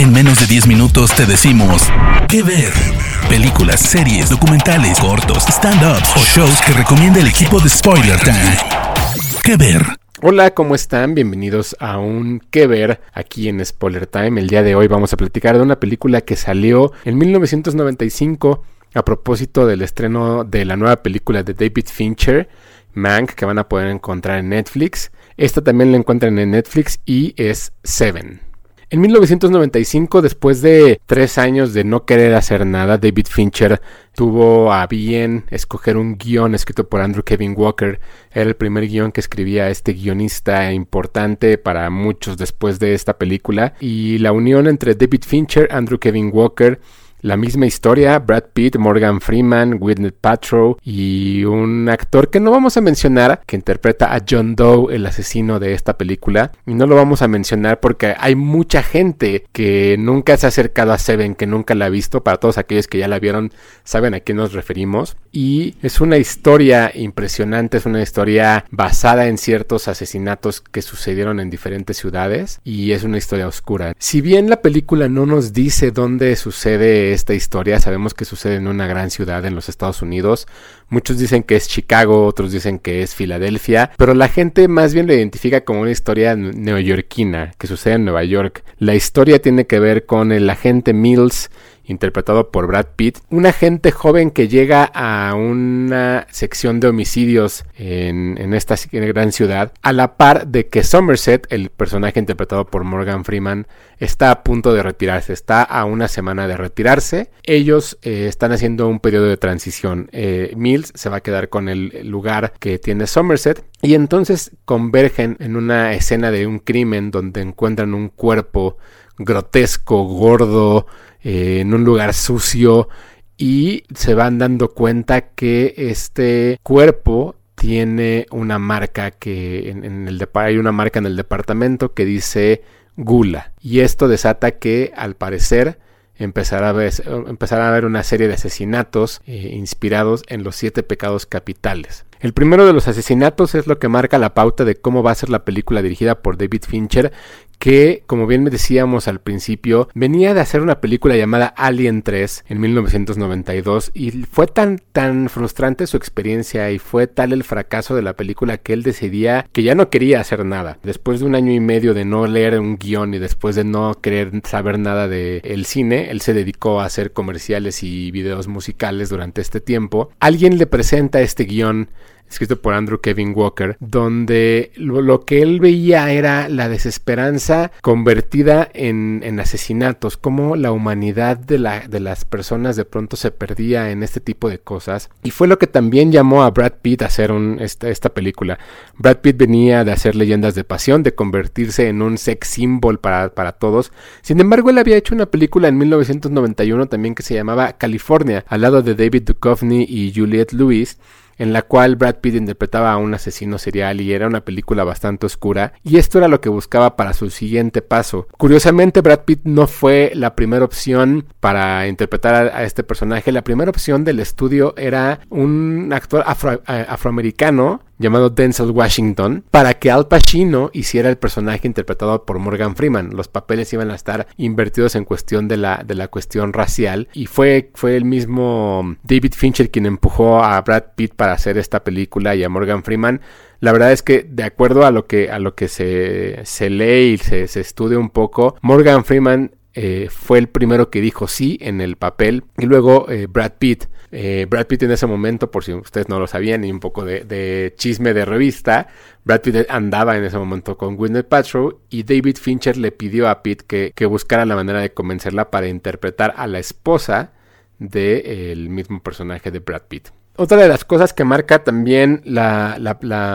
En menos de 10 minutos te decimos qué ver. Películas, series, documentales, cortos, stand-ups o shows que recomienda el equipo de Spoiler Time. ¿Qué ver? Hola, ¿cómo están? Bienvenidos a un qué ver aquí en Spoiler Time. El día de hoy vamos a platicar de una película que salió en 1995 a propósito del estreno de la nueva película de David Fincher, Mank, que van a poder encontrar en Netflix. Esta también la encuentran en Netflix y es Seven. En 1995, después de tres años de no querer hacer nada, David Fincher tuvo a bien escoger un guion escrito por Andrew Kevin Walker. Era el primer guion que escribía este guionista importante para muchos después de esta película. Y la unión entre David Fincher, Andrew Kevin Walker, la misma historia, Brad Pitt, Morgan Freeman, Gwyneth Paltrow y un actor que no vamos a mencionar, que interpreta a John Doe, el asesino de esta película. Y no lo vamos a mencionar porque hay mucha gente que nunca se ha acercado a Seven, que nunca la ha visto. Para todos aquellos que ya la vieron, saben a quién nos referimos. Y es una historia impresionante, es una historia basada en ciertos asesinatos que sucedieron en diferentes ciudades y es una historia oscura. Si bien la película no nos dice dónde sucede esta historia. Sabemos que sucede en una gran ciudad en los Estados Unidos. Muchos dicen que es Chicago, otros dicen que es Filadelfia, pero la gente más bien lo identifica como una historia neoyorquina que sucede en Nueva York. La historia tiene que ver con el agente Mills interpretado por Brad Pitt, un agente joven que llega a una sección de homicidios en, esta gran ciudad, a la par de que Somerset, el personaje interpretado por Morgan Freeman, está a punto de retirarse, está a una semana de retirarse. Ellos eh, están haciendo un periodo de transición. Eh, Mills se va a quedar con el lugar que tiene Somerset y entonces convergen en una escena de un crimen donde encuentran un cuerpo grotesco, gordo, eh, en un lugar sucio y se van dando cuenta que este cuerpo tiene una marca que en, el hay una marca en el departamento que dice gula y esto desata que al parecer empezará a ver, a haber una serie de asesinatos eh, inspirados en los siete pecados capitales. El primero de los asesinatos es lo que marca la pauta de cómo va a ser la película dirigida por David Fincher, que, como bien me decíamos al principio, venía de hacer una película llamada Alien 3 en 1992 y fue tan tan frustrante su experiencia y fue tal el fracaso de la película que él decidía que ya no quería hacer nada. Después de un año y medio de no leer un guion y después de no querer saber nada de el cine, él se dedicó a hacer comerciales y videos musicales durante este tiempo. Alguien le presenta este guion escrito por Andrew Kevin Walker, donde lo, que él veía era la desesperanza convertida en, asesinatos, cómo la humanidad de, la, de las personas de pronto se perdía en este tipo de cosas. Y fue lo que también llamó a Brad Pitt a hacer esta, película. Brad Pitt venía de hacer leyendas de pasión, de convertirse en un sex symbol para, para todos. Sin embargo, él había hecho una película en 1991 también que se llamaba California, al lado de David Duchovny y Juliette Lewis en la cual Brad Pitt interpretaba a un asesino serial y era una película bastante oscura, y esto era lo que buscaba para su siguiente paso. Curiosamente, Brad Pitt no fue la primera opción para interpretar a, este personaje, la primera opción del estudio era un actor eh, afroamericano llamado Denzel Washington para que Al Pacino hiciera el personaje interpretado por Morgan Freeman. Los papeles iban a estar invertidos en cuestión de la, de la cuestión racial y fue, fue el mismo David Fincher quien empujó a Brad Pitt para hacer esta película y a Morgan Freeman. La verdad es que de acuerdo a lo que, a lo que se, se lee y se, se estudia un poco, Morgan Freeman eh, fue el primero que dijo sí en el papel y luego eh, Brad Pitt. Eh, Brad Pitt en ese momento, por si ustedes no lo sabían y un poco de, chisme de revista, Brad Pitt andaba en ese momento con Gwyneth Paltrow y David Fincher le pidió a Pitt que, que buscara la manera de convencerla para interpretar a la esposa del mismo personaje de Brad Pitt. Otra de las cosas que marca también la,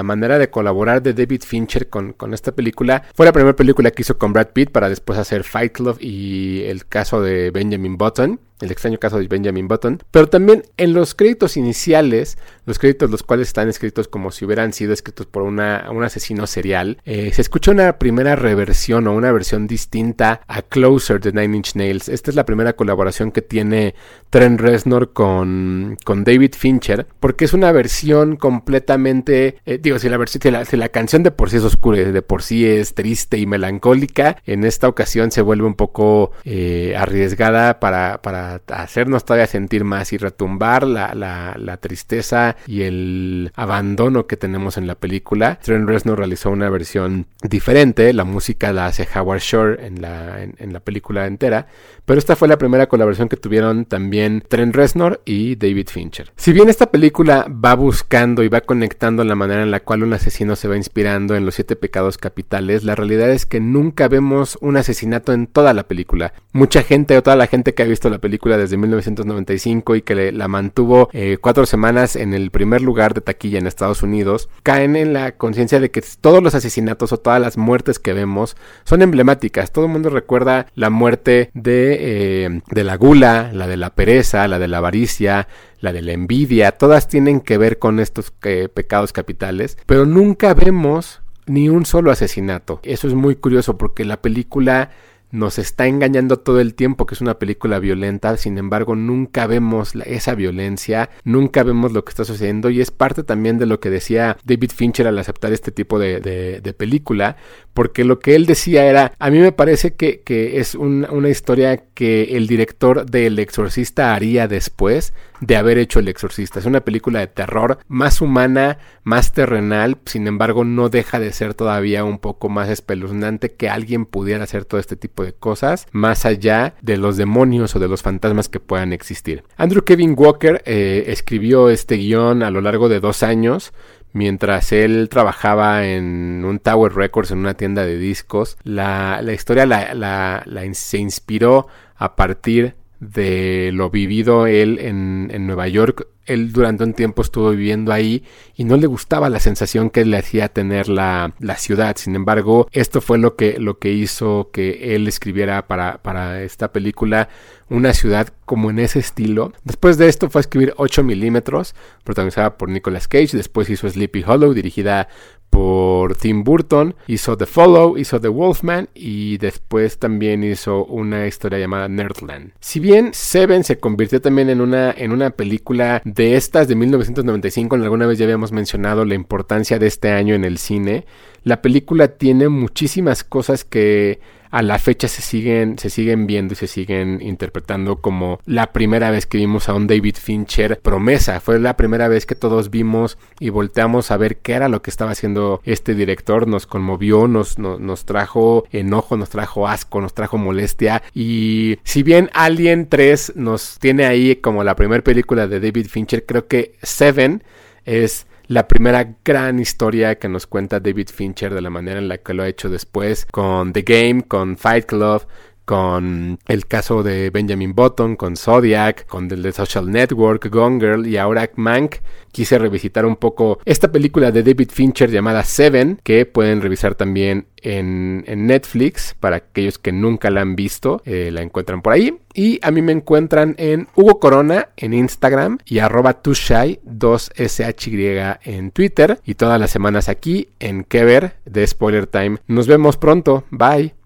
manera de colaborar de David Fincher con, esta película fue la primera película que hizo con Brad Pitt para después hacer Fight Club y el caso de Benjamin Button. El extraño caso de Benjamin Button, pero también en los créditos iniciales, los créditos los cuales están escritos como si hubieran sido escritos por una, un asesino serial, eh, se escucha una primera reversión o una versión distinta a Closer de Nine Inch Nails. Esta es la primera colaboración que tiene Trent Reznor con, con David Fincher, porque es una versión completamente, eh, digo, si la, versión, si la, canción de por sí es oscura, de por sí es triste y melancólica, en esta ocasión se vuelve un poco eh, arriesgada para, para hacernos todavía sentir más y retumbar la, la, tristeza y el abandono que tenemos en la película. Trent Reznor realizó una versión diferente, la música la hace Howard Shore en la, en, la película entera, pero esta fue la primera colaboración que tuvieron también Trent Reznor y David Fincher. Si bien esta película va buscando y va conectando la manera en la cual un asesino se va inspirando en los siete pecados capitales, la realidad es que nunca vemos un asesinato en toda la película. Mucha gente o toda la gente que ha visto la película desde 1995 y que la mantuvo eh, cuatro semanas en el primer lugar de taquilla en Estados Unidos, caen en la conciencia de que todos los asesinatos o todas las muertes que vemos son emblemáticas. Todo el mundo recuerda la muerte de, eh, de la gula, la de la pereza, la de la avaricia, la de la envidia, todas tienen que ver con estos eh, pecados capitales, pero nunca vemos ni un solo asesinato. Eso es muy curioso porque la película nos está engañando todo el tiempo que es una película violenta, sin embargo nunca vemos esa violencia, nunca vemos lo que está sucediendo y es parte también de lo que decía David Fincher al aceptar este tipo de, de, película, porque lo que él decía era, a mí me parece que, que es una historia que el director de El Exorcista haría después de haber hecho El Exorcista. Es una película de terror más humana, más terrenal, sin embargo no deja de ser todavía un poco más espeluznante que alguien pudiera hacer todo este tipo de cosas, más allá de los demonios o de los fantasmas que puedan existir. Andrew Kevin Walker eh, escribió este guion a lo largo de dos años, mientras él trabajaba en un Tower Records, en una tienda de discos. La, historia la, se inspiró a partir de lo vivido él en, en Nueva York él durante un tiempo estuvo viviendo ahí y no le gustaba la sensación que le hacía tener la, la, ciudad. Sin embargo, esto fue lo que, lo que hizo que él escribiera para, para esta película una ciudad como en ese estilo. Después de esto fue a escribir 8 milímetros, protagonizada por Nicolas Cage. Después hizo Sleepy Hollow, dirigida por Tim Burton, hizo The Follow, hizo The Wolfman y después también hizo una historia llamada Nerdland. Si bien Seven se convirtió también en una, en una película de estas de 1995, alguna vez ya habíamos mencionado la importancia de este año en el cine, la película tiene muchísimas cosas que a la fecha se siguen, se siguen viendo y se siguen interpretando como la primera vez que vimos a un David Fincher promesa. Fue la primera vez que todos vimos y volteamos a ver qué era lo que estaba haciendo este director. Nos conmovió, nos, nos, trajo enojo, nos trajo asco, nos trajo molestia. Y si bien Alien 3 nos tiene ahí como la primera película de David Fincher, creo que Seven es la primera gran historia que nos cuenta David Fincher de la manera en la que lo ha hecho después con The Game, con Fight Club, con el caso de Benjamin Button, con Zodiac, con el de Social Network, Gone Girl y ahora Mank. Quise revisitar un poco esta película de David Fincher llamada Seven, que pueden revisar también en, Netflix para aquellos que nunca la han visto, eh, la encuentran por ahí. Y a mí me encuentran en Hugo Corona en Instagram y arroba tushai 2shy en Twitter y todas las semanas aquí en Kever de Spoiler Time. Nos vemos pronto, bye.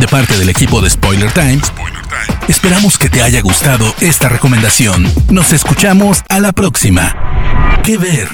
De parte del equipo de Spoiler Time, esperamos que te haya gustado esta recomendación. Nos escuchamos a la próxima. ¿Qué ver?